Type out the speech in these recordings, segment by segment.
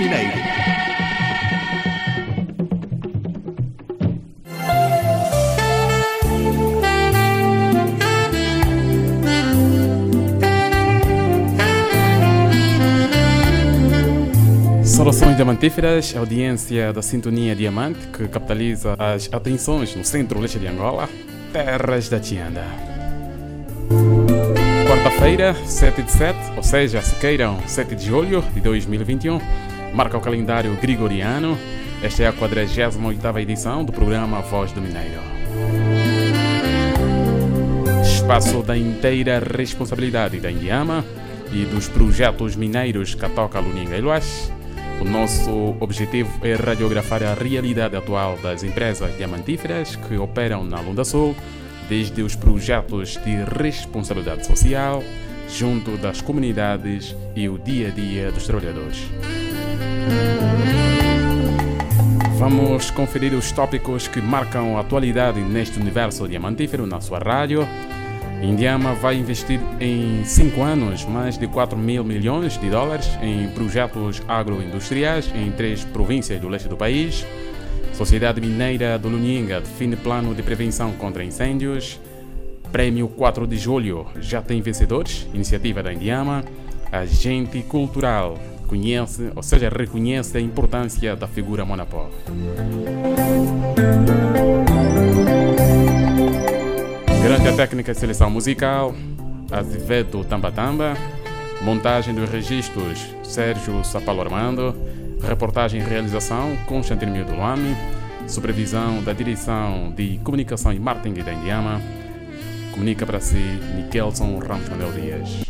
Mineiro. Soluções Diamantíferas, audiência da Sintonia Diamante, que capitaliza as atenções no centro-leste de Angola, terras da Tianda. Quarta-feira, 7 de 7, ou seja, se queiram, 7 de julho de 2021, marca o calendário gregoriano. Esta é a 48 edição do programa Voz do Mineiro. Espaço da inteira responsabilidade da Indiama e dos projetos mineiros Catoca, Luninga e Luas o nosso objetivo é radiografar a realidade atual das empresas diamantíferas que operam na Lunda Sul, desde os projetos de responsabilidade social, junto das comunidades e o dia a dia dos trabalhadores. Vamos conferir os tópicos que marcam a atualidade neste universo diamantífero na sua rádio Indiama vai investir em cinco anos mais de 4 mil milhões de dólares em projetos agroindustriais em três províncias do leste do país. Sociedade Mineira do Luninga define plano de prevenção contra incêndios. Prêmio 4 de Julho já tem vencedores, iniciativa da Indiama. Agente cultural conhece, ou seja, reconhece a importância da figura Monapó. Grande técnica de seleção musical, Azevedo Tamba Tamba, montagem dos registros, Sérgio Sapalo Armando, reportagem e realização, Constantino Mio Luami, supervisão da direção de comunicação e marketing da Indiama, comunica para si Nikelson Ramos Manuel Dias.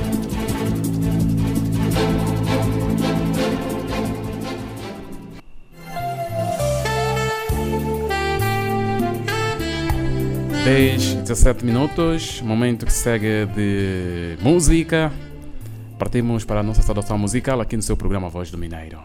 Dez, 17 minutos, momento que segue de música. Partimos para a nossa saudação musical aqui no seu programa Voz do Mineiro.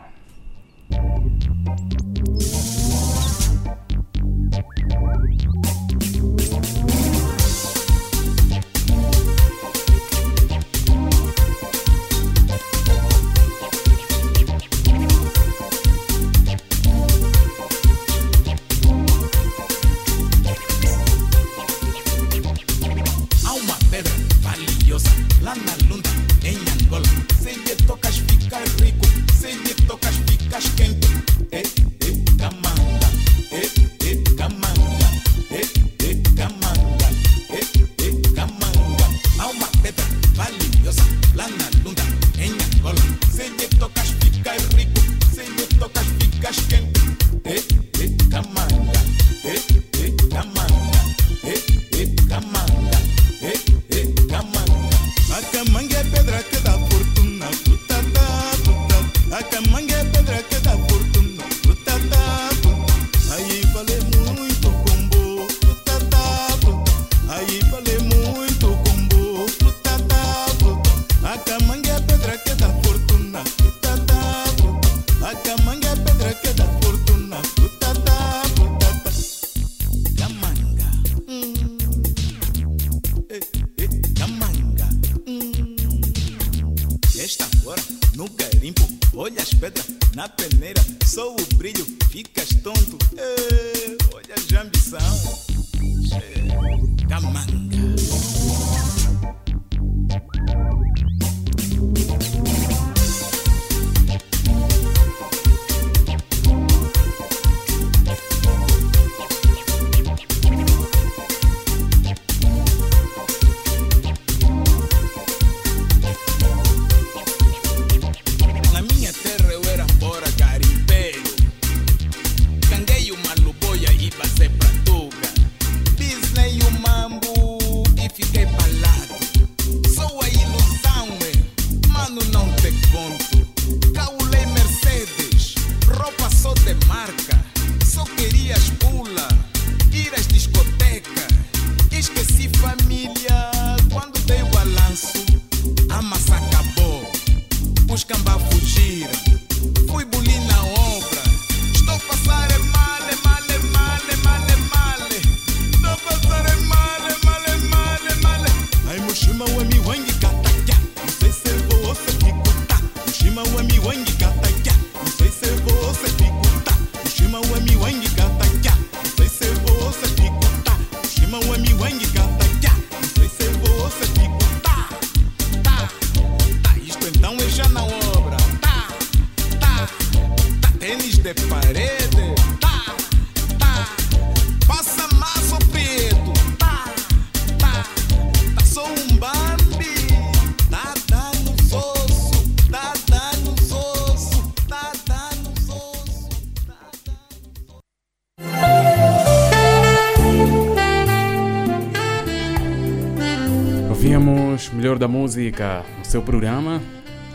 Música no seu programa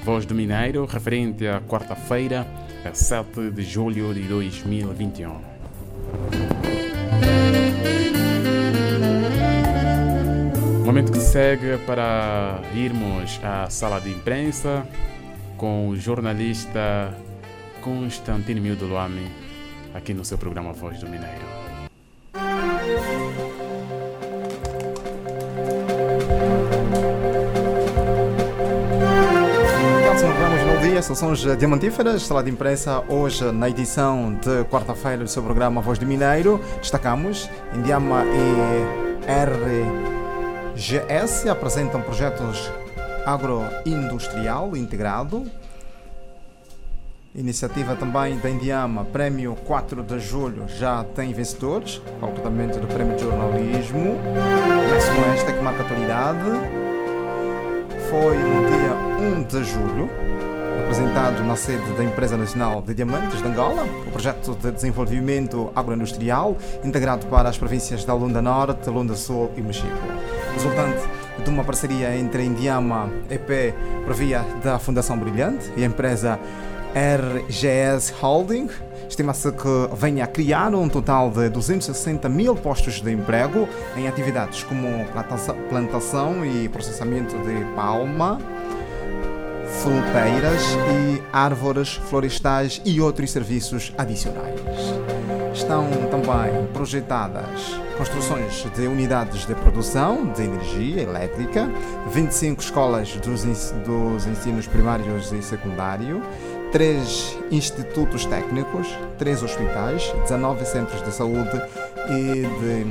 Voz do Mineiro, referente à quarta-feira, 7 de julho de 2021. Momento que segue para irmos à sala de imprensa com o jornalista Constantino Mildo Luame, aqui no seu programa Voz do Mineiro. Soluções Diamantíferas, sala de imprensa, hoje na edição de quarta-feira do seu programa Voz do Mineiro. Destacamos Indiama e RGS apresentam projetos agroindustrial integrado. Iniciativa também da Indiama, Prémio 4 de Julho, já tem vencedores, concretamente do Prémio de Jornalismo. Começo esta que marca a atualidade. Foi no dia 1 de julho apresentado na sede da Empresa Nacional de Diamantes de Angola, o projeto de desenvolvimento agroindustrial integrado para as províncias da Lunda Norte, Lunda Sul e Mexico. Resultante de uma parceria entre a Indiama EP, por via da Fundação Brilhante, e a empresa RGS Holding, Estima-se que venha a criar um total de 260 mil postos de emprego em atividades como plantação e processamento de palma, fruteiras e árvores florestais e outros serviços adicionais. Estão também projetadas construções de unidades de produção de energia elétrica, 25 escolas dos, dos ensinos primários e secundário, 3 institutos técnicos, 3 hospitais, 19 centros de saúde e de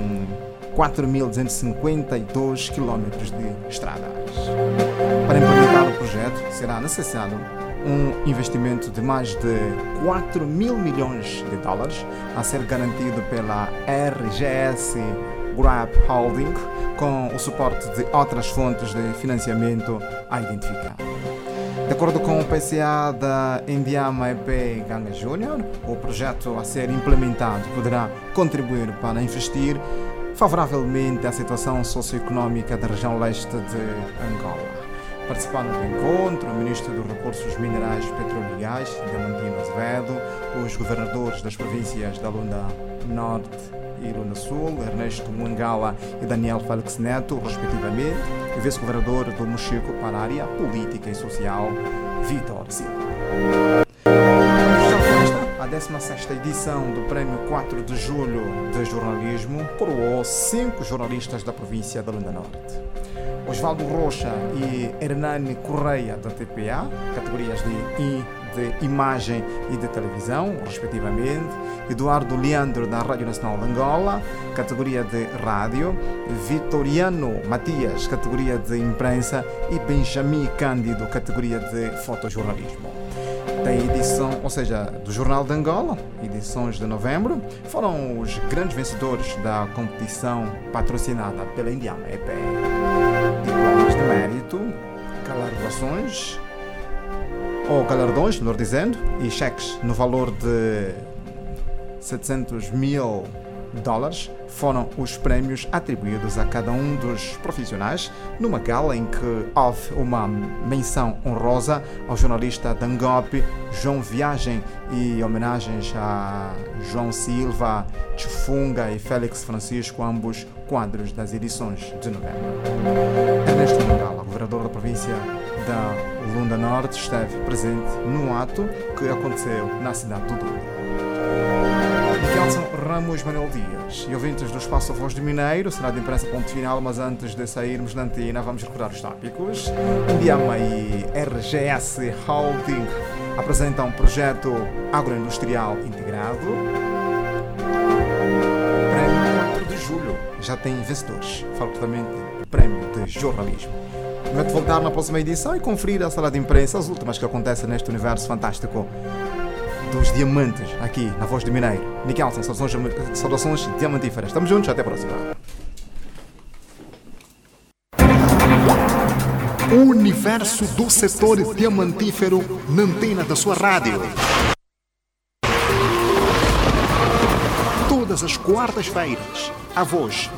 4.252 km de estradas. Para projeto, será necessário um investimento de mais de 4 mil milhões de dólares a ser garantido pela RGS Grab Holding, com o suporte de outras fontes de financiamento a identificar. De acordo com o PCA da Indiama EP Ganga Júnior, o projeto a ser implementado poderá contribuir para investir favoravelmente à situação socioeconómica da região leste de Angola. Participaram do encontro o Ministro dos Recursos Minerais, e Gás, Diamantino Azevedo, os governadores das províncias da Lunda Norte e Lunda Sul, Ernesto Mungala e Daniel Félix Neto, respectivamente, e vice-governador do Mochico para a área política e social, Vitor Silva. A 16 edição do Prémio 4 de Julho de Jornalismo coroou cinco jornalistas da província da Lunda Norte. Osvaldo Rocha e Hernani Correia da TPA, categorias de, de imagem e de televisão, respectivamente. Eduardo Leandro da Rádio Nacional de Angola, categoria de rádio. Vitoriano Matias, categoria de imprensa. E Benjamin Cândido, categoria de fotojornalismo da edição, ou seja, do Jornal de Angola, edições de novembro, foram os grandes vencedores da competição patrocinada pela Indiana EP diplomas de mérito, galardoações, ou galardões, melhor dizendo, e cheques no valor de 700 mil dólares foram os prémios atribuídos a cada um dos profissionais numa gala em que houve uma menção honrosa ao jornalista Dangope, João Viagem e homenagens a João Silva, Chifunga e Félix Francisco, ambos quadros das edições de novembro. Ernesto Mangala, governador da província da Lunda Norte, esteve presente no ato que aconteceu na cidade do Douro. Ramos Manuel Dias e ouvintes do Espaço Voz do Mineiro, será de imprensa ponto final, mas antes de sairmos da antena vamos recordar os tópicos. Indiama e RGS Holding apresentam um projeto agroindustrial integrado. Prémio 4 de julho já tem vencedores. Falo totalmente do Prémio de Jornalismo. Prometo voltar na próxima edição e conferir a sala de imprensa as últimas que acontecem neste universo fantástico dos diamantes aqui na Voz do Mineiro. Nikelson, saudações, saudações diamantíferas. Estamos juntos, até a próxima. O universo do setor diamantífero na antena da sua rádio. Todas as quartas-feiras, a voz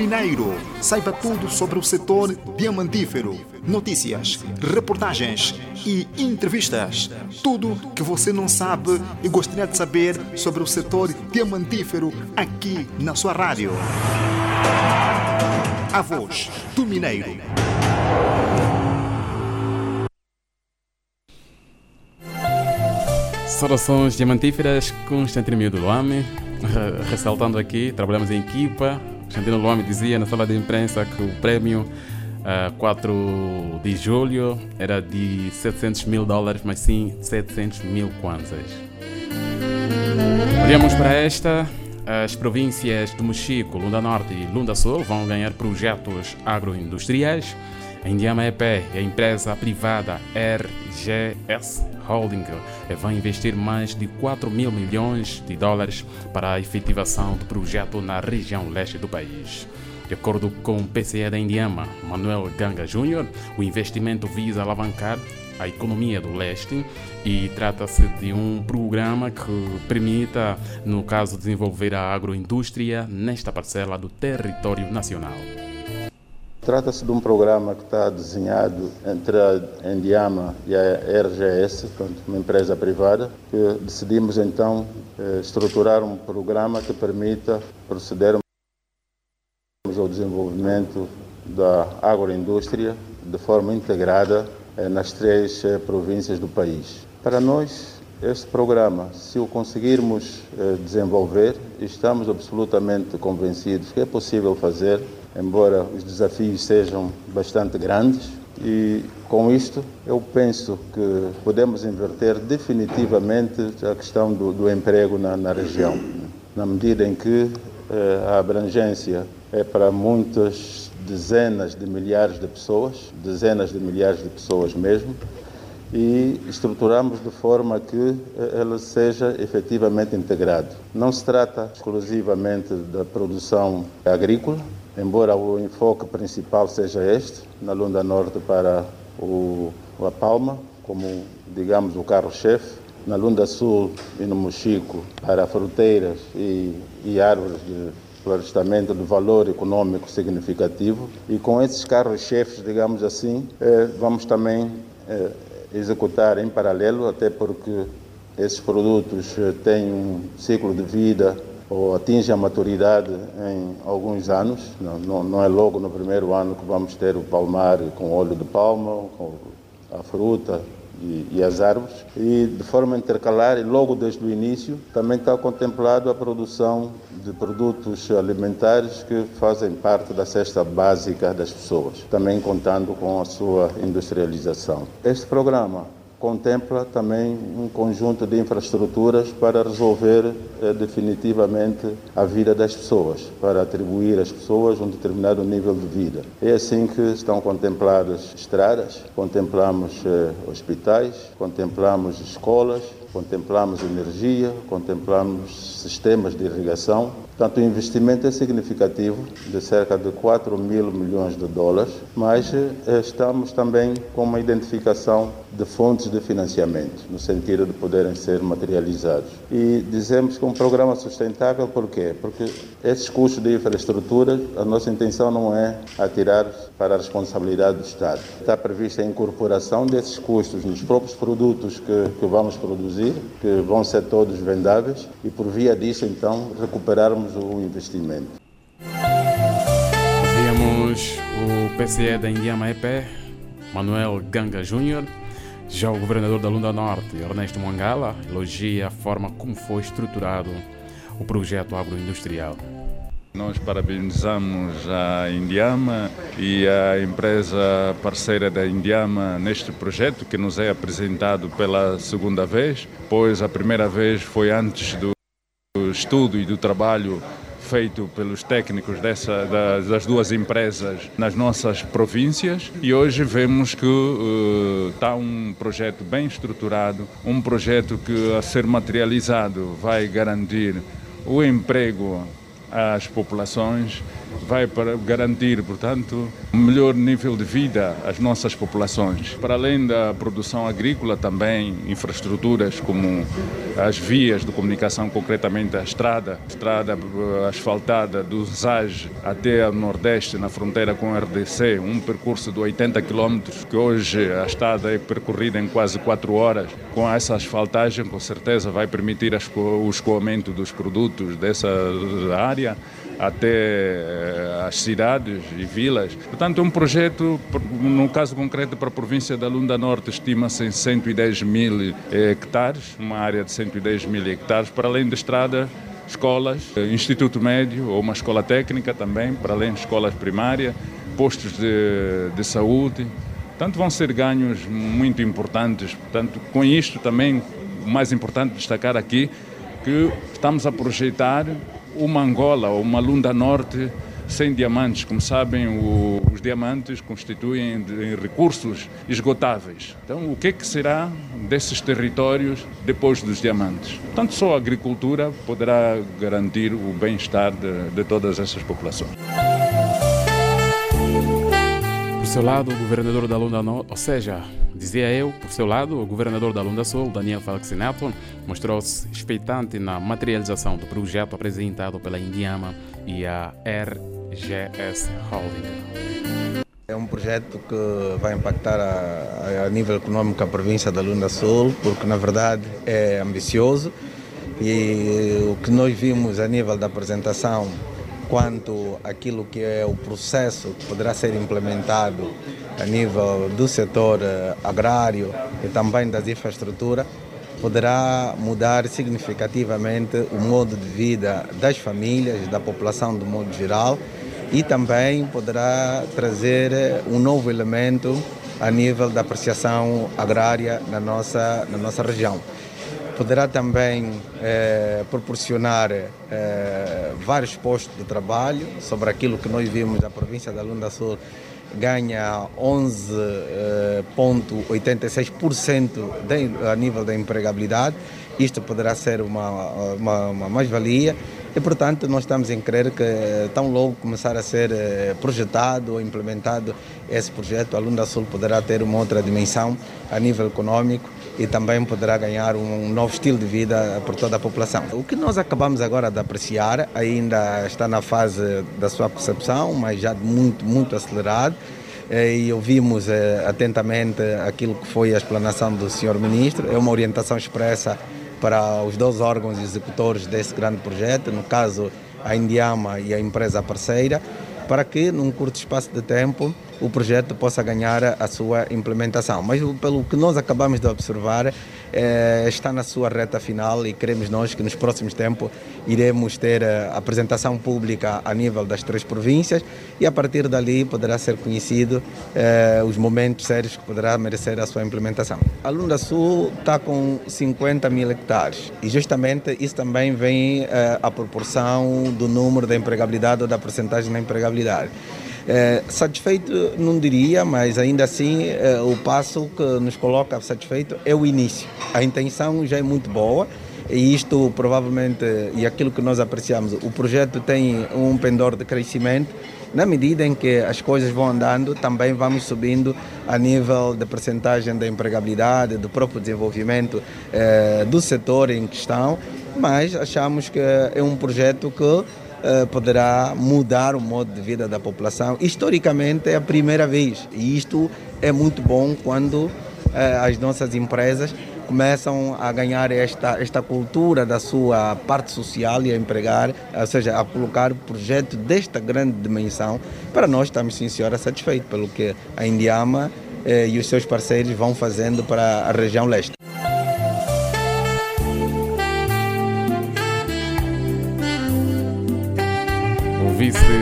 Mineiro. Saiba tudo sobre o setor diamantífero. Notícias, reportagens e entrevistas. Tudo que você não sabe e gostaria de saber sobre o setor diamantífero aqui na sua rádio. A voz do Mineiro. Saudações diamantíferas, Constantino do Luame. Ressaltando aqui, trabalhamos em equipa. Constantino Luame dizia na sala de imprensa que o prêmio uh, 4 de julho era de 700 mil dólares, mas sim 700 mil kwanzas. Olhamos para esta. As províncias do Mochico, Lunda Norte e Lunda Sul vão ganhar projetos agroindustriais. A Indiama EP a empresa privada RGS Holding vai investir mais de 4 mil milhões de dólares para a efetivação do projeto na região leste do país. De acordo com o PCE da Indiama, Manuel Ganga Júnior, o investimento visa alavancar a economia do leste e trata-se de um programa que permita, no caso, desenvolver a agroindústria nesta parcela do território nacional. Trata-se de um programa que está desenhado entre a Endiama e a RGS, uma empresa privada, que decidimos então eh, estruturar um programa que permita procedermos ao desenvolvimento da agroindústria de forma integrada eh, nas três eh, províncias do país. Para nós, este programa, se o conseguirmos desenvolver, estamos absolutamente convencidos que é possível fazer embora os desafios sejam bastante grandes. E com isto, eu penso que podemos inverter definitivamente a questão do, do emprego na, na, região, na medida em que eh, a abrangência é para muitas dezenas de milhares de pessoas, dezenas de milhares de pessoas mesmo, e estruturamos de forma que eh, ele seja efetivamente integrado. Não se trata exclusivamente da produção agrícola, embora o enfoque principal seja este, na Lunda Norte para o, a Palma, como, digamos, o carro-chefe, na Lunda Sul e no Mochico para fruteiras e, e árvores de florestamento de valor econômico significativo. E com esses carros-chefes, digamos assim, eh, vamos também eh, executar em paralelo, até porque esses produtos eh, têm um ciclo de vida ou atinge a maturidade em alguns anos. Não, não, não, é logo no primeiro ano que vamos ter o palmar com óleo de palma, com a fruta e, e, as árvores. E de forma intercalar, e logo desde o início, também está contemplado a produção de produtos alimentares que fazem parte da cesta básica das pessoas, também contando com a sua industrialização. Este programa contempla também um conjunto de infraestruturas para resolver eh, definitivamente a vida das pessoas, para atribuir às pessoas um determinado nível de vida. É assim que estão contempladas estradas, contemplamos eh, hospitais, contemplamos escolas, contemplamos energia, contemplamos sistemas de irrigação. Portanto, o investimento é significativo, de cerca de 4 mil milhões de dólares, mas eh, estamos também com uma identificação de fontes de financiamento, no sentido de poderem ser materializados. E dizemos que um programa sustentável, por quê? Porque esses custos de infraestrutura, a nossa intenção não é atirar para a responsabilidade do Estado. Está prevista a incorporação desses custos nos próprios produtos que, que vamos produzir, que vão ser todos vendáveis, e por via disso, então, recuperarmos o investimento. Ouvimos o PCE da Indiama EP, Manuel Ganga Júnior. Já o governador da Lunda Norte, Ernesto Mangala, elogia a forma como foi estruturado o projeto agroindustrial. Nós parabenizamos a Indiama e a empresa parceira da Indiama neste projeto que nos é apresentado pela segunda vez, pois a primeira vez foi antes do estudo e do trabalho feito pelos técnicos dessa, das duas empresas nas nossas províncias. E hoje vemos que uh, está um projeto bem estruturado, um projeto que a ser materializado vai garantir o emprego às populações vai para garantir, portanto, um melhor nível de vida às nossas populações. Para além da produção agrícola, também infraestruturas como as vias de comunicação, concretamente a estrada, a estrada eh, asfaltada do ZAG até o Nordeste, na fronteira com o RDC, um percurso de 80 quilômetros, que hoje a estrada é percorrida em quase 4 horas. Com essa asfaltagem, com certeza, vai permitir o escoamento dos produtos dessa área até eh, as cidades e vilas. Portanto, é um projeto, no caso concreto para a província da Lunda Norte, estima-se em 110 mil hectares, uma área de 110 mil hectares, para além de estradas, escolas, eh, instituto médio ou uma escola técnica também, para além de escolas primárias, postos de, de saúde. Portanto, vão ser ganhos muito importantes. Portanto, com isto também, o mais importante destacar aqui, que estamos a projetar uma Angola ou uma Lunda Norte sem diamantes. Como sabem, o, os diamantes constituem recursos esgotáveis. Então, o que, é que será desses territórios depois dos diamantes? Portanto, só a agricultura poderá garantir o bem-estar de, de todas essas populações seu lado, o governador da Lunda Norte, ou seja, dizia eu, por seu lado, o governador da Lunda Sul, Daniel Félix Neto, mostrou-se expectante na materialização do projeto apresentado pela Indiama e a RGS Holding. É um projeto que vai impactar a, a nível econômico a província da Lunda Sul, porque na verdade é ambicioso e o que nós vimos a nível da apresentação quanto aquilo que é o processo que poderá ser implementado a nível do setor eh, agrário e também das infraestruturas, poderá mudar significativamente o modo de vida das famílias, da população do modo geral e também poderá trazer eh, um novo elemento a nível da apreciação agrária na nossa, na nossa região poderá também eh, proporcionar eh, vários postos de trabalho sobre aquilo que nós vimos a província da Lunda Sul ganha 11,86% eh, a nível da empregabilidade. Isto poderá ser uma, uma, uma mais-valia e, portanto, nós estamos em crer que tão logo começar a ser projetado ou implementado esse projeto, a Lunda Sul poderá ter uma outra dimensão a nível econômico e também poderá ganhar um novo estilo de vida por toda a população. O que nós acabamos agora de apreciar ainda está na fase da sua concepção, mas já muito, muito acelerado eh, e ouvimos eh, atentamente aquilo que foi a explanação do Sr. Ministro. É uma orientação expressa para os dois órgãos executores desse grande projeto, no caso a Indiama e a empresa parceira, para que num curto espaço de tempo o projeto possa ganhar a sua implementação. Mas pelo que nós acabamos de observar, é, está na sua reta final e queremos nós que nos próximos tempos iremos ter a apresentação pública a nível das três províncias e a partir dali poderá ser conhecido é, os momentos sérios que poderá merecer a sua implementação. A Lunda Sul está com 50 mil hectares e justamente isso também vem à proporção do número da empregabilidade ou da percentagem da empregabilidade. É, satisfeito não diria, mas ainda assim é, o passo que nos coloca satisfeito é o início. A intenção já é muito boa e isto provavelmente, e aquilo que nós apreciamos, o projeto tem um pendor de crescimento. Na medida em que as coisas vão andando, também vamos subindo a nível de percentagem da empregabilidade, do próprio desenvolvimento eh, do setor em questão, mas achamos que é um projeto que poderá mudar o modo de vida da população. Historicamente é a primeira vez e isto é muito bom quando uh, as nossas empresas começam a ganhar esta, esta cultura da sua parte social e a empregar, ou seja, a colocar projetos desta grande dimensão. Para nós estamos, sim senhora, satisfeitos pelo que a Indiama eh, e os seus parceiros vão fazendo para a região leste.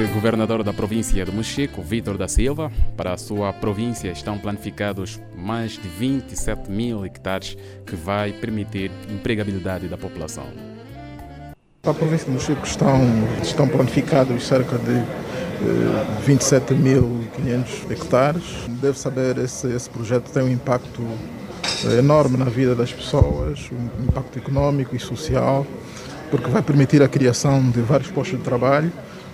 Vice-governador da província de Mochico, Vítor da Silva, para a sua província estão planificados mais de 27 mil hectares que vai permitir empregabilidade da população. Para a província de Mochico estão, estão planificados cerca de eh, 27.500 hectares. Deve saber, esse, esse projeto tem um impacto eh, enorme na vida das pessoas, um impacto econômico e social, porque vai permitir a criação de vários postos de trabalho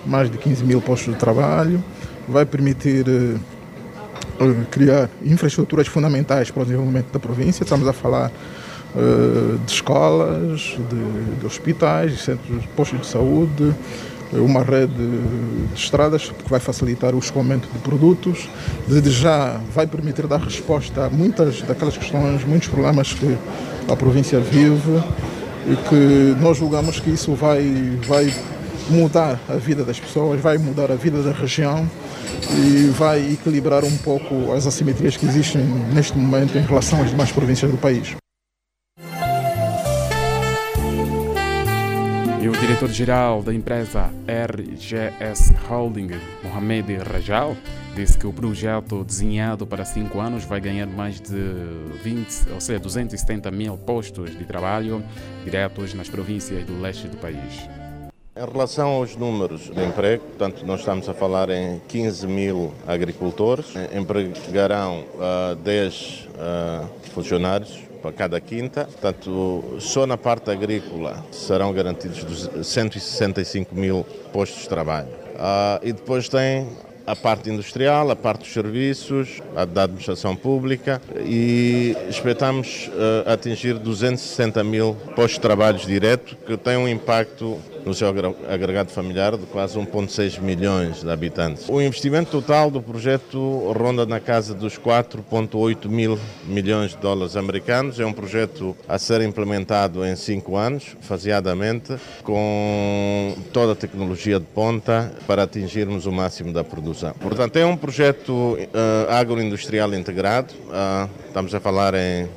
mais de 15 mil postos de trabalho, vai permitir eh, criar infraestruturas fundamentais para o desenvolvimento da província. Estamos a falar eh, de escolas, de, de hospitais, de centros, postos de saúde, uma rede de estradas que vai facilitar o escoamento de produtos, desde já vai permitir dar resposta a muitas daquelas questões, muitos problemas que a província vive e que nós julgamos que isso vai, vai mudar a vida das pessoas, vai mudar a vida da região e vai equilibrar um pouco as assimetrias que existem neste momento em relação às demais províncias do país. E o diretor-geral da empresa RGS Holding, Mohamed Rajal, disse que o projeto desenhado para cinco anos vai ganhar mais de 20, ou seja, 270 mil postos de trabalho diretos nas províncias do leste do país. Em relação aos números de emprego, portanto, nós estamos a falar em 15 mil agricultores, empregarão uh, 10 uh, funcionários para cada quinta. Portanto, só na parte agrícola serão garantidos 165 mil postos de trabalho. Uh, e depois tem a parte industrial, a parte dos serviços, a da administração pública e esperamos uh, atingir 260 mil postos de trabalho direto, que tem um impacto no seu agregado familiar de quase 1,6 milhões de habitantes. O investimento total do projeto ronda na casa dos 4,8 mil milhões de dólares americanos. É um projeto a ser implementado em cinco anos, faseadamente, com toda a tecnologia de ponta para atingirmos o máximo da produção. Portanto, é um projeto uh, agroindustrial integrado. Uh, estamos a falar em,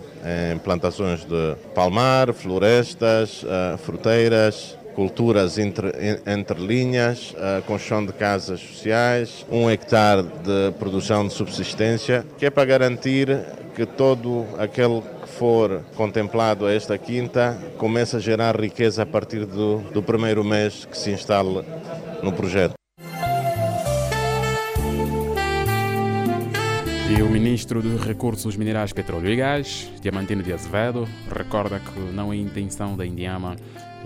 em plantações de palmar, florestas, uh, fruteiras, culturas entre, entre linhas, a construção de casas sociais, um hectare de produção de subsistência, que é para garantir que todo aquele que for contemplado a esta quinta comece a gerar riqueza a partir do, do primeiro mês que se instale no projeto. E o ministro dos Recursos Minerais, Petróleo e Gás, Diamantino de Azevedo, recorda que não é intenção da Indiama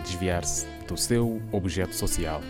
desviar-se do seu objeto social.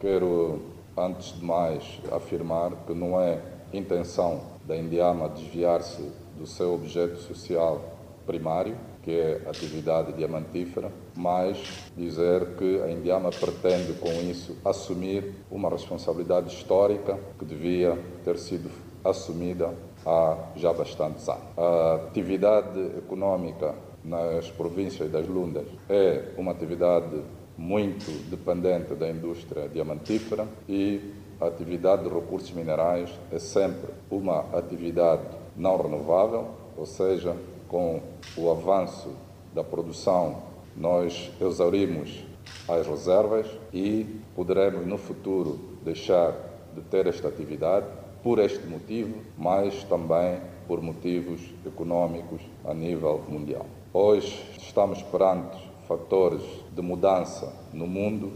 Quero, antes de mais, afirmar que não é intenção da Indiama desviar-se do seu objeto social primário, que é a atividade diamantífera, mas dizer que a Indiama pretende com isso assumir uma responsabilidade histórica que devia ter sido assumida há já bastantes anos. A atividade econômica nas províncias das Lundas é uma atividade muito dependente da indústria diamantífera e a atividade de recursos minerais é sempre uma atividade não renovável, ou seja, com o avanço da produção nós exaurimos as reservas e poderemos no futuro deixar de ter esta atividade por este motivo, mas também por motivos econômicos a nível mundial. Hoje estamos perante fatores de mudança no mundo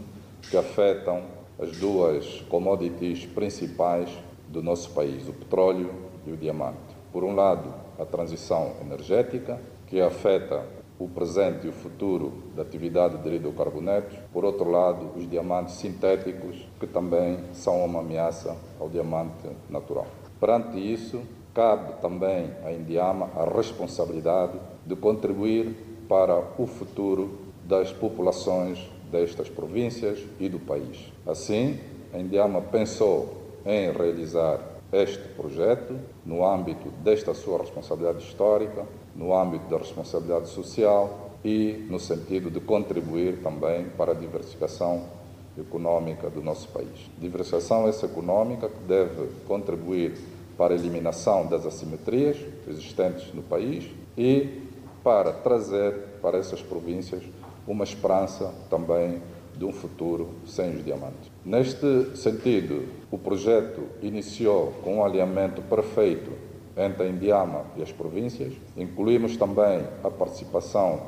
que afetam as duas commodities principais do nosso país, o petróleo e o diamante. Por um lado, a transição energética, que afeta o presente e o futuro da atividade de hidrocarbonetos. Por outro lado, os diamantes sintéticos, que também são uma ameaça ao diamante natural. Perante isso, cabe também à Indiama a responsabilidade de contribuir para o futuro das populações destas províncias e do país. Assim, a Indiama pensou em realizar este projeto no âmbito desta sua responsabilidade histórica, no âmbito da responsabilidade social e no sentido de contribuir também para a diversificação econômica do nosso país. Diversificação essa econômica que deve contribuir para a eliminação das assimetrias existentes no país e para trazer para essas províncias uma esperança também de um futuro sem os diamantes. Neste sentido, o projeto iniciou com um alinhamento perfeito entre a Indiama e as províncias. Incluímos também a participação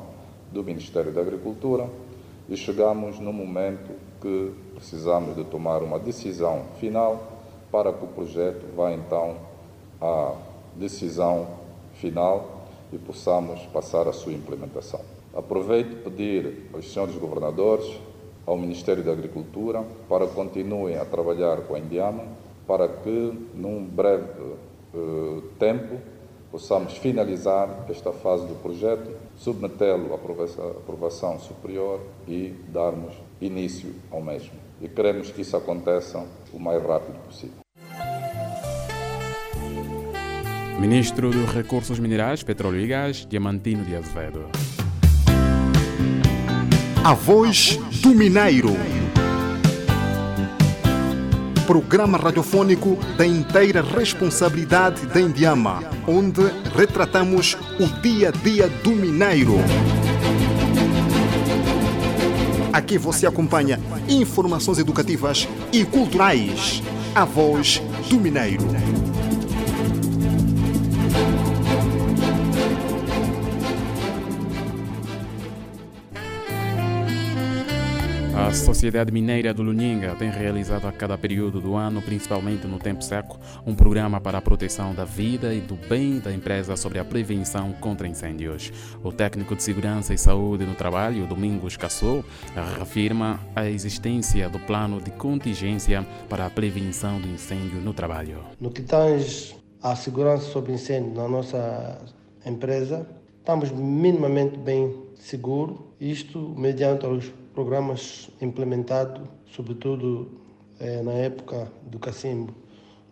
do Ministério da Agricultura e chegamos no momento que precisamos de tomar uma decisão final para que o projeto vá então à decisão final e possamos passar a sua implementação. Aproveito pedir aos senhores governadores ao Ministério da Agricultura para continuem a trabalhar com a Indiama para que, num breve uh, tempo, possamos finalizar esta fase do projeto, submetê-lo à aprovação superior e darmos início ao mesmo. E queremos que isso aconteça o mais rápido possível. Ministro dos Recursos Minerais, Petróleo e Gás, Diamantino de Azevedo. A voz do Mineiro. Programa radiofônico da inteira responsabilidade da Indiama, onde retratamos o dia a dia do mineiro. Aqui você acompanha informações educativas e culturais. A voz do Mineiro. A Sociedade Mineira do Luninga tem realizado a cada período do ano, principalmente no tempo seco, um programa para a proteção da vida e do bem da empresa sobre a prevenção contra incêndios. O técnico de segurança e saúde no trabalho, Domingos Cassou, reafirma a existência do plano de contingência para a prevenção do incêndio no trabalho. No que tange à segurança sobre incêndio na nossa empresa, estamos minimamente bem seguros, isto mediante os programas implementados, sobretudo eh, na época do cacimbo,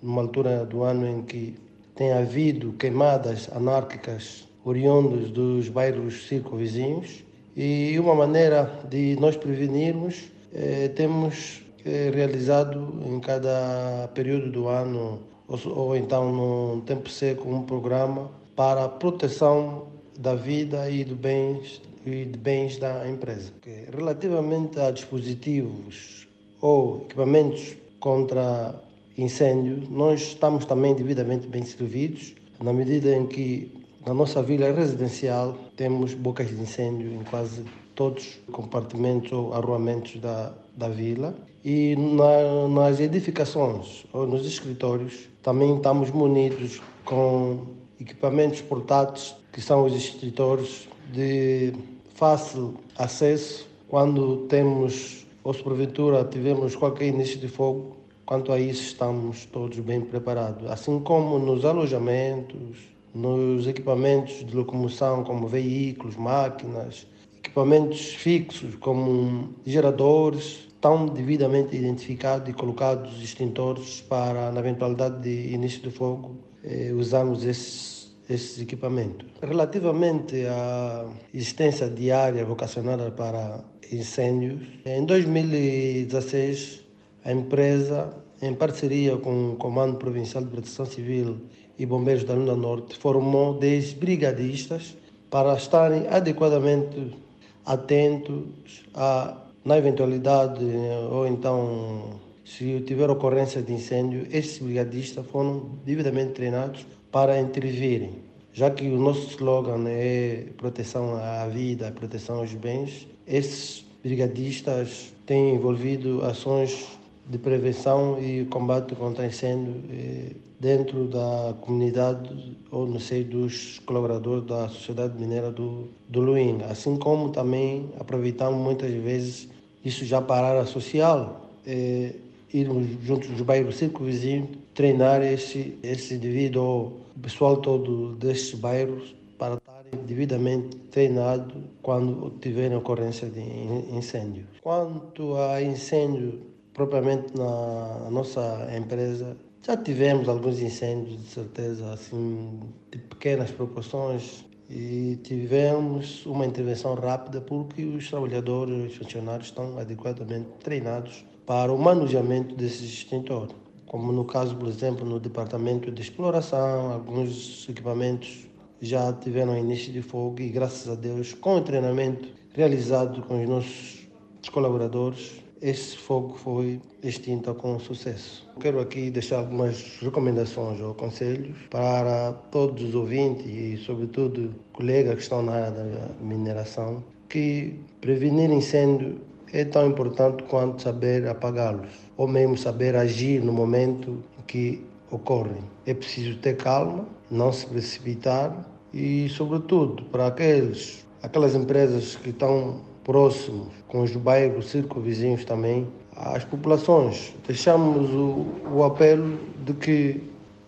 numa altura do ano em que tem havido queimadas anárquicas oriundas dos bairros circunvizinhos. E uma maneira de nós prevenirmos eh, temos eh, realizado em cada período do ano ou, ou então no tempo seco um programa para a proteção da vida e do bens e de bens da empresa. Relativamente a dispositivos ou equipamentos contra incêndio, nós estamos também devidamente bem servidos, na medida em que na nossa vila residencial temos bocas de incêndio em quase todos os compartimentos ou arruamentos da, da vila e na, nas edificações ou nos escritórios também estamos munidos com equipamentos portáteis que são os extintores de fácil acesso quando temos, ou se porventura tivemos qualquer início de fogo, quanto a isso estamos todos bem preparados. Assim como nos alojamentos, nos equipamentos de locomoção, como veículos, máquinas, equipamentos fixos, como geradores, estão devidamente identificados e colocados extintores para, na eventualidade de início de fogo, eh, usarmos esses esses equipamentos. Relativamente à existência de área vocacionada para incêndios, em 2016 a empresa, em parceria com o Comando Provincial de Proteção Civil e Bombeiros da Lunda Norte, formou 10 brigadistas para estarem adequadamente atentos a, na eventualidade ou então se tiver ocorrência de incêndio, esses brigadistas foram devidamente treinados para intervirem. Já que o nosso slogan é proteção à vida, proteção aos bens, esses brigadistas têm envolvido ações de prevenção e combate contra incêndio eh, dentro da comunidade ou no seio dos colaboradores da Sociedade Mineira do, do Luinga. Assim como também aproveitamos muitas vezes isso já para a área social, eh, irmos juntos dos bairros circunvizinhos treinar esse, esse indivíduo o pessoal todo destes bairros para estarem devidamente treinados quando tiverem ocorrência de incêndio. Quanto a incêndio propriamente na nossa empresa, já tivemos alguns incêndios, de certeza, assim, de pequenas proporções, e tivemos uma intervenção rápida porque os trabalhadores, os funcionários estão adequadamente treinados para o manuseamento desses extintores como no caso, por exemplo, no departamento de exploração, alguns equipamentos já tiveram início de fogo e, graças a Deus, com o treinamento realizado com os nossos colaboradores, esse fogo foi extinto com sucesso. Quero aqui deixar algumas recomendações ou conselhos para todos os ouvintes e, sobretudo, colegas que estão na área da mineração, que prevenir incêndio é tão importante quanto saber apagá-los, ou mesmo saber agir no momento em que ocorrem. É preciso ter calma, não se precipitar e, sobretudo, para aqueles, aquelas empresas que estão próximos, com os bairros circunvizinhos também, às populações. Deixamos o, o apelo de que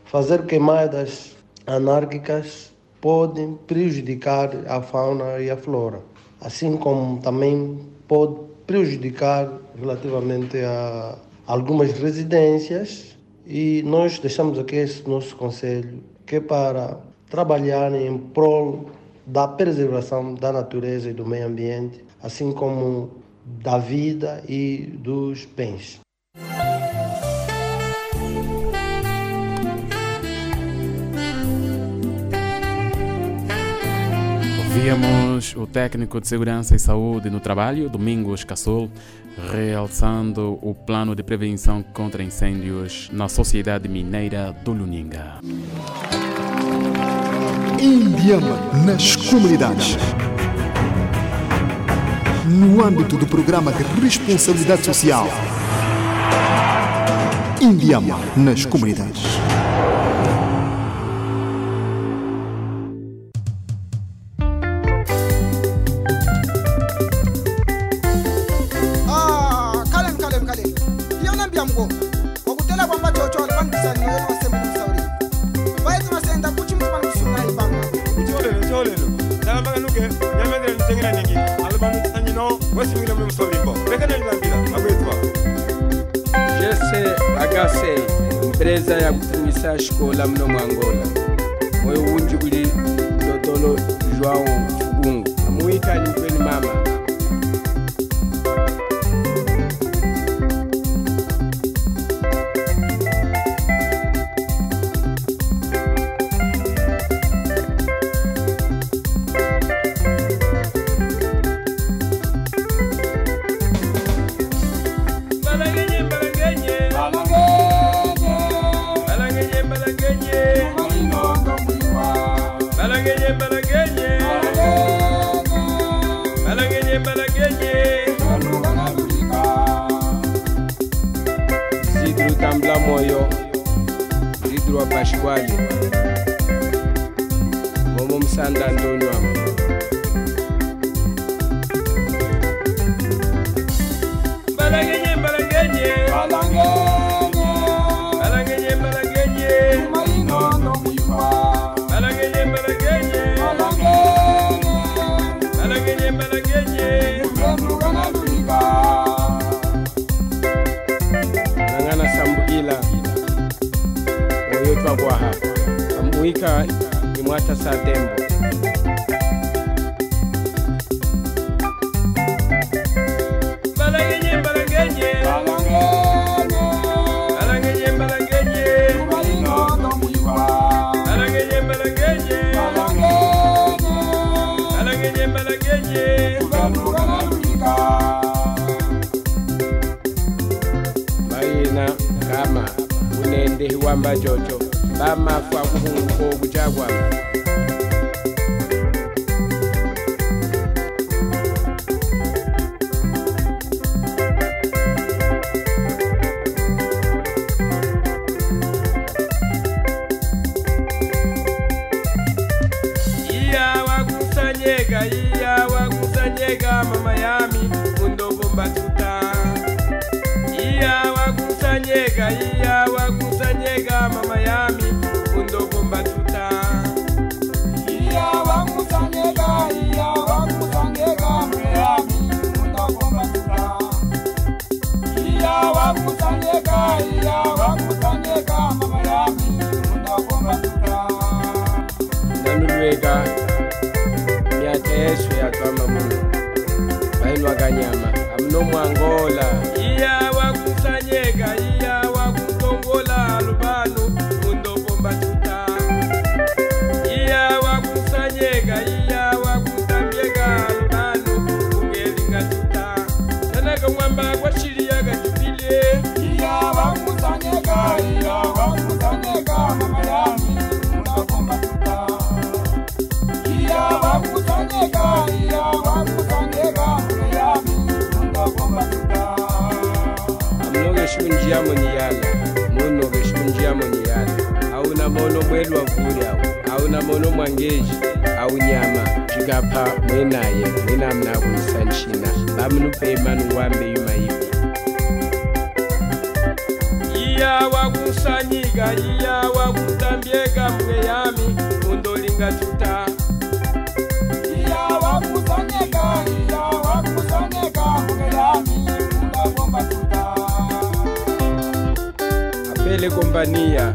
fazer queimadas anárquicas podem prejudicar a fauna e a flora, assim como também pode prejudicar relativamente a algumas residências e nós deixamos aqui esse nosso conselho que é para trabalhar em prol da preservação da natureza e do meio ambiente, assim como da vida e dos bens. Ouvíamos o técnico de segurança e saúde no trabalho, Domingos Cassol, realçando o plano de prevenção contra incêndios na Sociedade Mineira do Luninga. Indiama nas comunidades. No âmbito do programa de responsabilidade social. Indiama nas comunidades. ya kutumisa xikola mlomo angola moyo unji kuli joão kwashikwali ngomomsanda ntoni wami agwaha amuika imwata sa dembo. Balagenye balagenye bamafu akuhunko okujagwa Kusanyega, iya wakusanyega, mama yami, undogo mbatuta. Iya wakusanyega, iya como Angola. kweli wavulya awuna mono mwangeji awunyama. Jikapha mwenaye mwenamnakuisa ntshina vamnupemani uwambe yumayivu iya wakusanyika iya wakutambyeka mbwe yami undolinga tuta. Iya wakusanyika iya wakusanyika mbwe yami undabomba tuta. Apele kompania.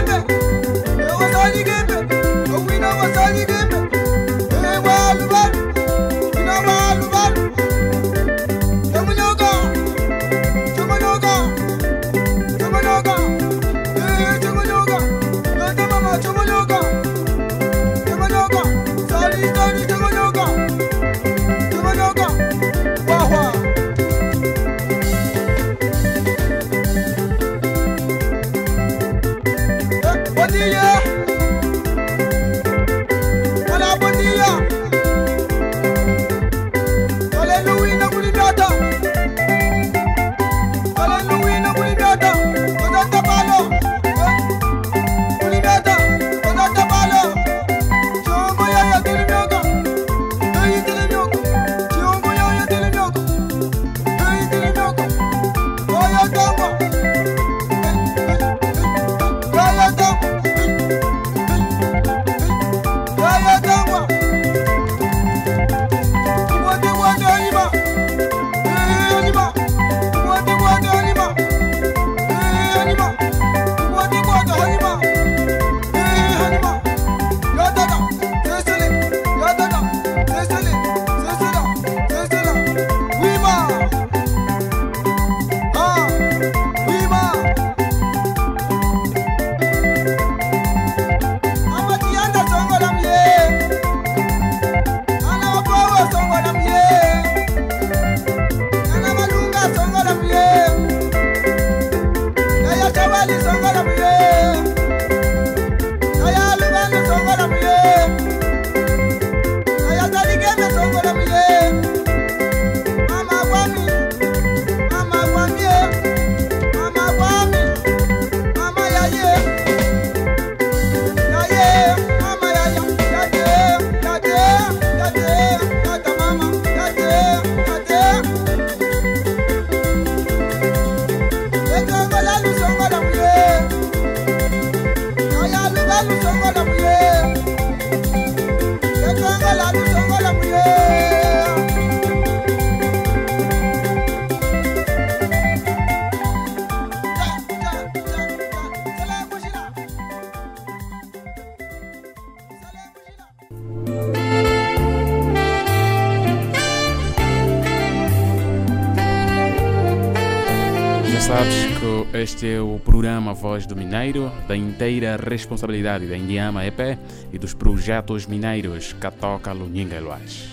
este é o programa Voz do Mineiro, da inteira responsabilidade da Indiama EP e dos projetos mineiros Catoca, Luninga e.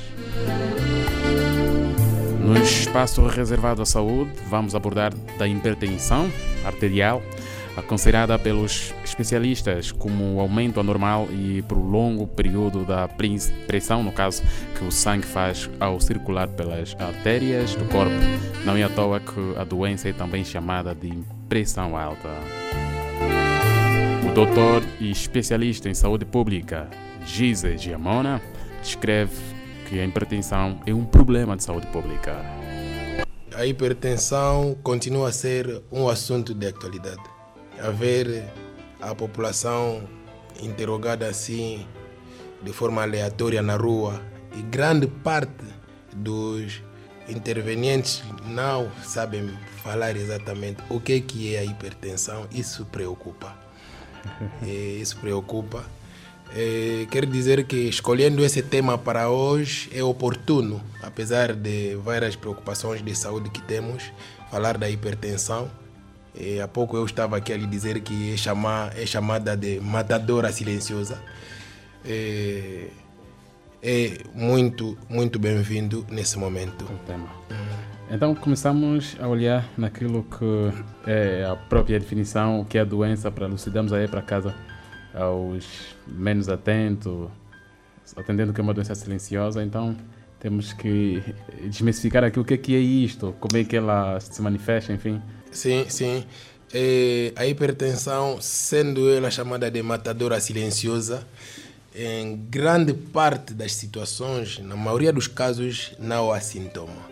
No espaço reservado à saúde, vamos abordar da hipertensão arterial, considerada pelos especialistas como o aumento anormal e por longo período da pres- pressão, no caso, que o sangue faz ao circular pelas artérias do corpo. Não é à toa que a doença é também chamada de pressão alta. O doutor e especialista em saúde pública, Gise Giamona, descreve que a hipertensão é um problema de saúde pública. A hipertensão continua a ser um assunto de atualidade. A ver a população interrogada assim, de forma aleatória na rua, e grande parte dos intervenientes não sabem falar exatamente o que, que é a hipertensão. Isso preocupa. E isso preocupa. Eh, quero dizer que escolhendo esse tema para hoje é oportuno, apesar de várias preocupações de saúde que temos, falar da hipertensão. Eh, há pouco eu estava aqui a lhe dizer que é, chamar, é chamada de matadora silenciosa. Eh, é muito, muito bem-vindo nesse momento. Então começamos a olhar naquilo que é a própria definição, o que é a doença, para elucidarmos aí para casa aos menos atentos, atendendo que é uma doença silenciosa, então temos que desmistificar aqui o que é, que é isto, como é que ela se manifesta, enfim. Sim, sim. É, a hipertensão, sendo ela chamada de matadora silenciosa, em grande parte das situações, na maioria dos casos, não há sintoma.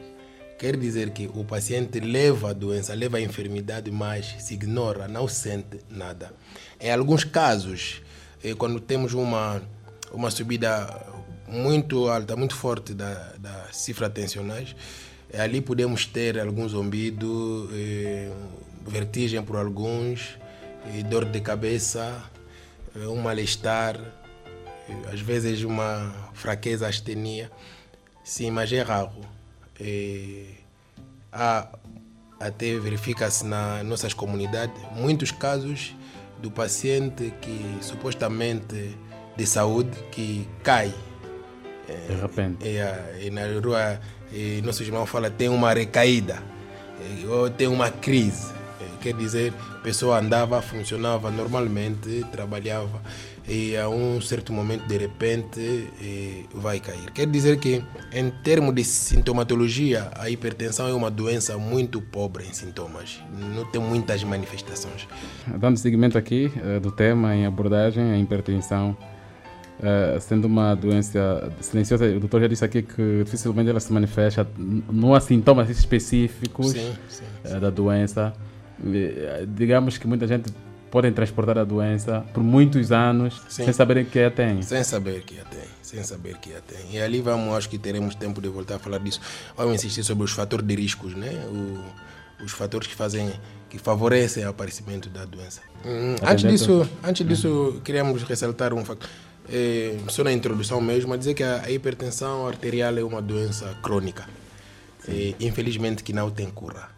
Quer dizer que o paciente leva a doença, leva a enfermidade, mas se ignora, não sente nada. Em alguns casos, eh, quando temos uma, uma subida muito alta, muito forte da, das cifras tensionais, eh, ali podemos ter algum zombido, eh, vertigem por alguns, dor de cabeça, um mal-estar, às vezes uma fraqueza, astenia. Sim, mas é raro. É, há, até verifica-se na nossas comunidades muitos casos do paciente que supostamente de saúde que cai. De repente. É, é, na rua, é, nosso irmão fala tem uma recaída, é, ou tem uma crise. É, quer dizer, a pessoa andava, funcionava normalmente, trabalhava e a um certo momento de repente vai cair. Quer dizer que em termos de sintomatologia, a hipertensão é uma doença muito pobre em sintomas, não tem muitas manifestações. Dando seguimento aqui uh, do tema em abordagem, a hipertensão uh, sendo uma doença silenciosa, o doutor já disse aqui que dificilmente ela se manifesta, não há sintomas específicos sim, sim, sim. Uh, da doença. Digamos que muita gente podem transportar a doença por muitos anos Sim. sem saber que a têm. Sem saber que a têm, sem saber que a têm. E ali vamos, acho que teremos tempo de voltar a falar disso. Vamos insistir sobre os fatores de riscos, né? O, os fatores que fazem, que favorecem o aparecimento da doença. Hum, antes disso, antes disso, queríamos ressaltar um facto. É, só na introdução mesmo, a dizer que a, a hipertensão arterial é uma doença crônica. E, infelizmente que não tem cura.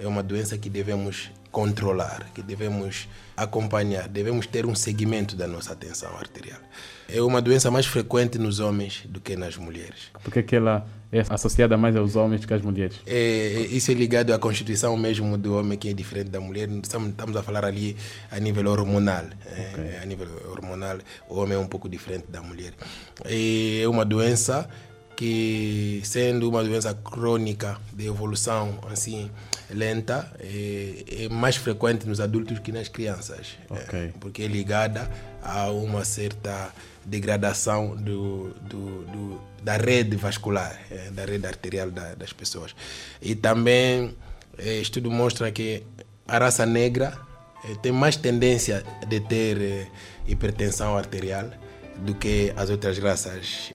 É uma doença que devemos controlar, que devemos acompanhar, devemos ter um segmento da nossa tensão arterial. É uma doença mais frequente nos homens do que nas mulheres. Porque que ela é associada mais aos homens que às mulheres? É, isso é ligado à constituição mesmo do homem que é diferente da mulher. Estamos a falar ali a nível hormonal. É, okay. É, a nível hormonal, o homem é um pouco diferente da mulher. É uma doença que sendo uma doença crônica de evolução assim lenta é, é mais frequente nos adultos que nas crianças. Okay. é, porque é ligada a uma certa degradação do, do, do da rede vascular é, da rede arterial da, das pessoas. E também estudo mostra que a raça negra tem mais tendência de ter hipertensão arterial do que as outras raças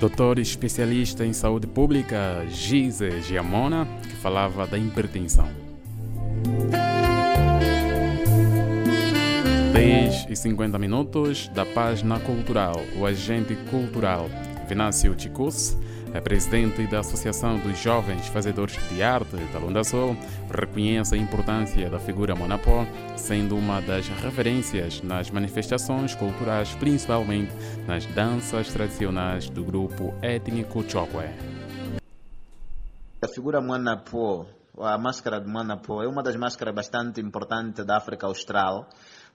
Doutor especialista em saúde pública, Gise Giamona, que falava da hipertensão. 10 e 50 minutos da página cultural, o agente cultural, Vinácio Ticus, a presidente da Associação dos Jovens Fazedores de Arte da Lunda Sul reconhece a importância da figura Monapó, sendo uma das referências nas manifestações culturais, principalmente nas danças tradicionais do grupo étnico Chokwe. A figura Monapó, a máscara de Monapó, é uma das máscaras bastante importantes da África Austral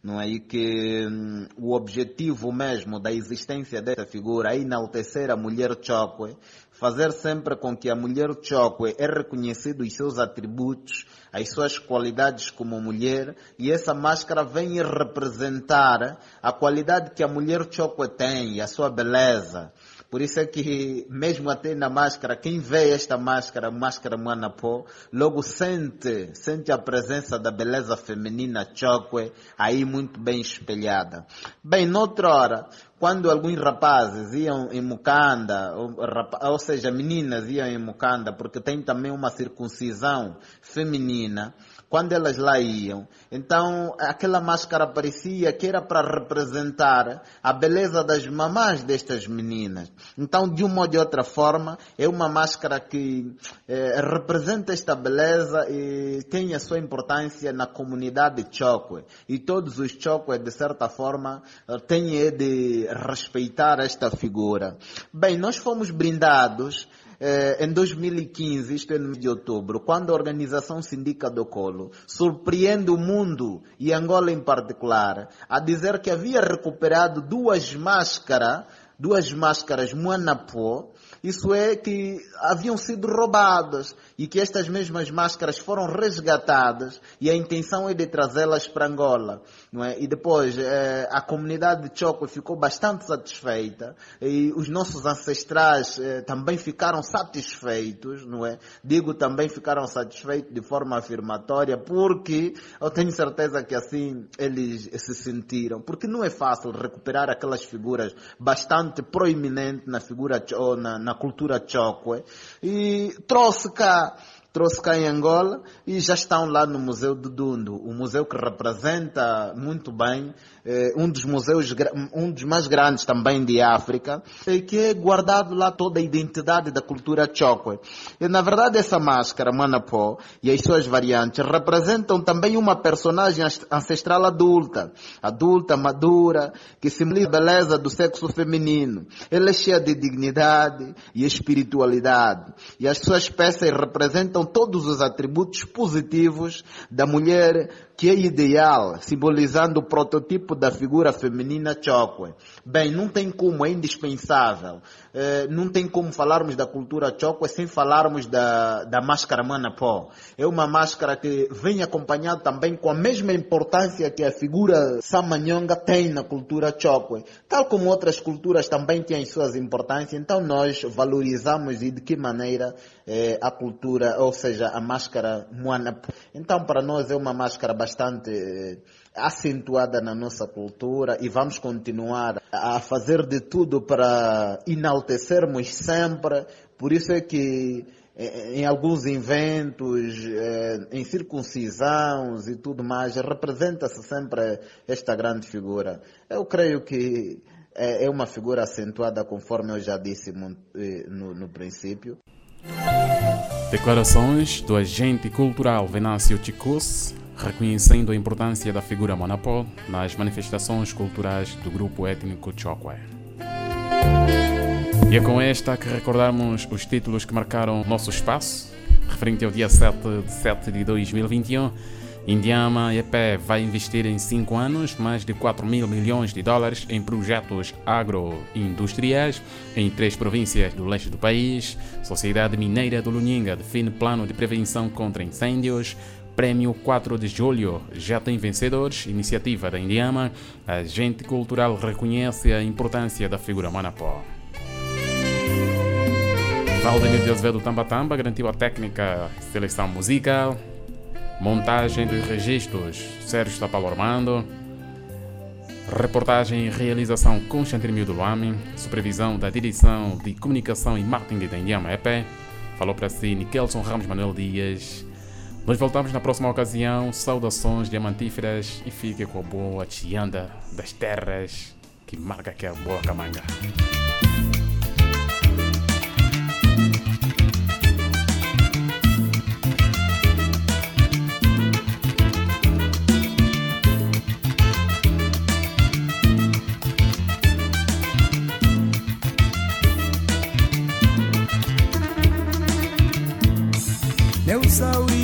não é? E que hum, o objetivo mesmo da existência dessa figura é enaltecer a mulher Chokwe, fazer sempre com que a mulher Chokwe é reconhecido os seus atributos, as suas qualidades como mulher, e essa máscara vem representar a qualidade que a mulher Chokwe tem, a sua beleza. Por isso é que, mesmo até na máscara, quem vê esta máscara, máscara Manapó, logo sente, sente a presença da beleza feminina Chokwe aí muito bem espelhada. Bem, noutra hora, quando alguns rapazes iam em Mukanda, ou, ou seja, meninas iam em Mukanda, porque tem também uma circuncisão feminina, quando elas lá iam, então aquela máscara parecia que era para representar a beleza das mamás destas meninas. Então, de uma ou de outra forma, é uma máscara que eh, representa esta beleza e tem a sua importância na comunidade Chokwe. E todos os Chokwe, de certa forma, têm de de respeitar esta figura. Bem, nós fomos brindados eh, em 2015, isto é no mês de outubro, quando a organização Sindica do Colo surpreende o mundo e Angola em particular a dizer que havia recuperado duas máscaras, duas máscaras Moanapó, isso é que haviam sido roubadas e que estas mesmas máscaras foram resgatadas e a intenção é de trazê-las para Angola. Não é? E depois eh, a comunidade de Choco ficou bastante satisfeita e os nossos ancestrais eh, também ficaram satisfeitos, não é? Digo também ficaram satisfeitos de forma afirmatória porque eu tenho certeza que assim eles se sentiram. Porque não é fácil recuperar aquelas figuras bastante proeminentes na figura na, na cultura Chokwe e trouxe cá trouxe cá em Angola e já estão lá no Museu do Dundo, o museu que representa muito bem eh, um dos museus, um dos mais grandes também de África, e que é guardado lá toda a identidade da cultura Chokwe. E na verdade essa máscara, Manapó, e as suas variantes representam também uma personagem ancestral adulta, adulta, madura, que simboliza a beleza do sexo feminino. Ela é cheia de dignidade e espiritualidade. E as suas peças representam todos os atributos positivos da mulher que é ideal, simbolizando o prototipo da figura feminina Chokwe. Bem, não tem como, é indispensável. Eh, não tem como falarmos da cultura Chokwe sem falarmos da, da máscara Manapó. É uma máscara que vem acompanhada também com a mesma importância que a figura Samanyonga tem na cultura Chokwe. Tal como outras culturas também têm as suas importâncias, então nós valorizamos e de que maneira eh, a cultura, ou seja, a máscara Manapó. Então para nós é uma máscara bastante eh, acentuada na nossa cultura e vamos continuar a fazer de tudo para enaltecermos sempre. Por isso é que eh, em alguns eventos, eh, em circuncisões e tudo mais, representa-se sempre esta grande figura. Eu creio que é uma figura acentuada, conforme eu já disse no, no princípio. Declarações do agente cultural Venâncio Ticus reconhecendo a importância da figura Monapó nas manifestações culturais do grupo étnico Chokwe. E é com esta que recordamos os títulos que marcaram nosso espaço, referente ao dia 7 de 7 de 2021. Indiama EP vai investir em 5 anos mais de 4 mil milhões de dólares em projetos agroindustriais em três províncias do leste do país. Sociedade Mineira do Luninga define plano de prevenção contra incêndios. Prêmio 4 de Julho já tem vencedores. Iniciativa da Indiama. Agente cultural reconhece a importância da figura Manapó. Valdemir de Azevedo Tambatamba garantiu a técnica seleção musical. Montagem dos registros Sérgio Tapalo Armando. Reportagem e realização Constantino do Luame. Supervisão da Direção de Comunicação e Marketing da Indiama EP. Falou para si Nikelson Ramos Manuel Dias. Nós voltamos na próxima ocasião. Saudações diamantíferas e fique com a boa tianda das terras que marca que é a boa camanga. Meu saurimo,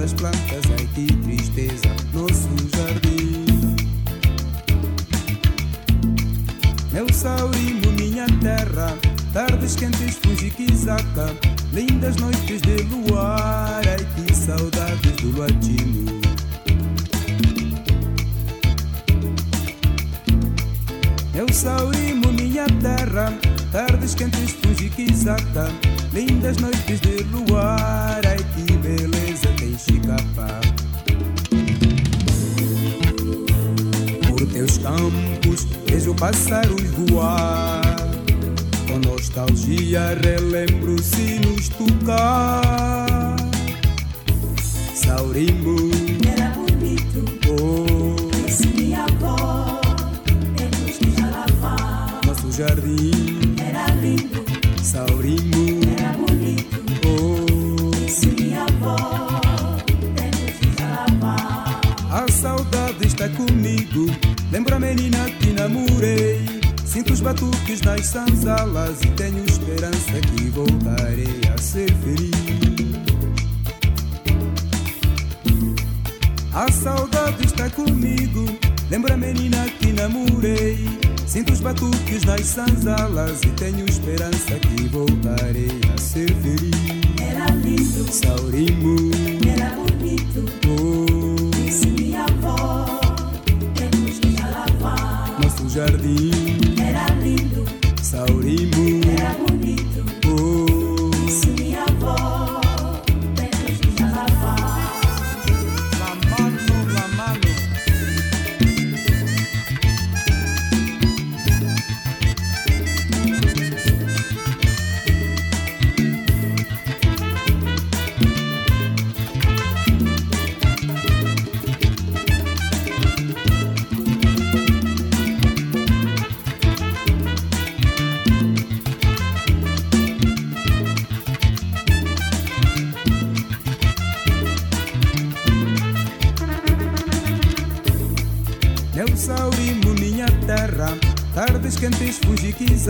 das plantas, ai que tristeza, nosso jardim. Meu saurimo, minha terra, tardes quentes, Fujikizaca, lindas noites de luar, ai que saudades do latino. Meu saurimo, minha terra, tardes quentes, Fujikizaca, lindas noites de luar, ai que beleza Chicapa. Por teus campos vejo pássaros voar, com nostalgia relembro sinos tocar. Saurimbo Era bonito, oh, disse minha avó, depois que já lavava. nosso jardim, comigo. Lembro a menina que namorei. Sinto os batuques nas sanzalas e tenho esperança que voltarei a ser feliz. A saudade está comigo. Lembro a menina que namorei. Sinto os batuques nas sanzalas e tenho esperança que voltarei a ser feliz. Era lindo, Saurimo, jardim.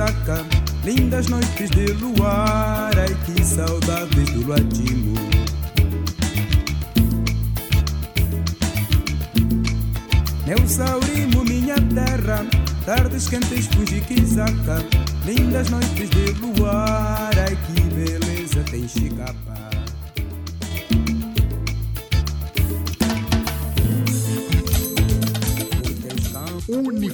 Fujikizaka, lindas noites de luar, ai que saudades do Luatimo. Meu saurimo, minha terra, tardes quentes, Fujikizaka, lindas noites de luar, ai que beleza tem Chicapa.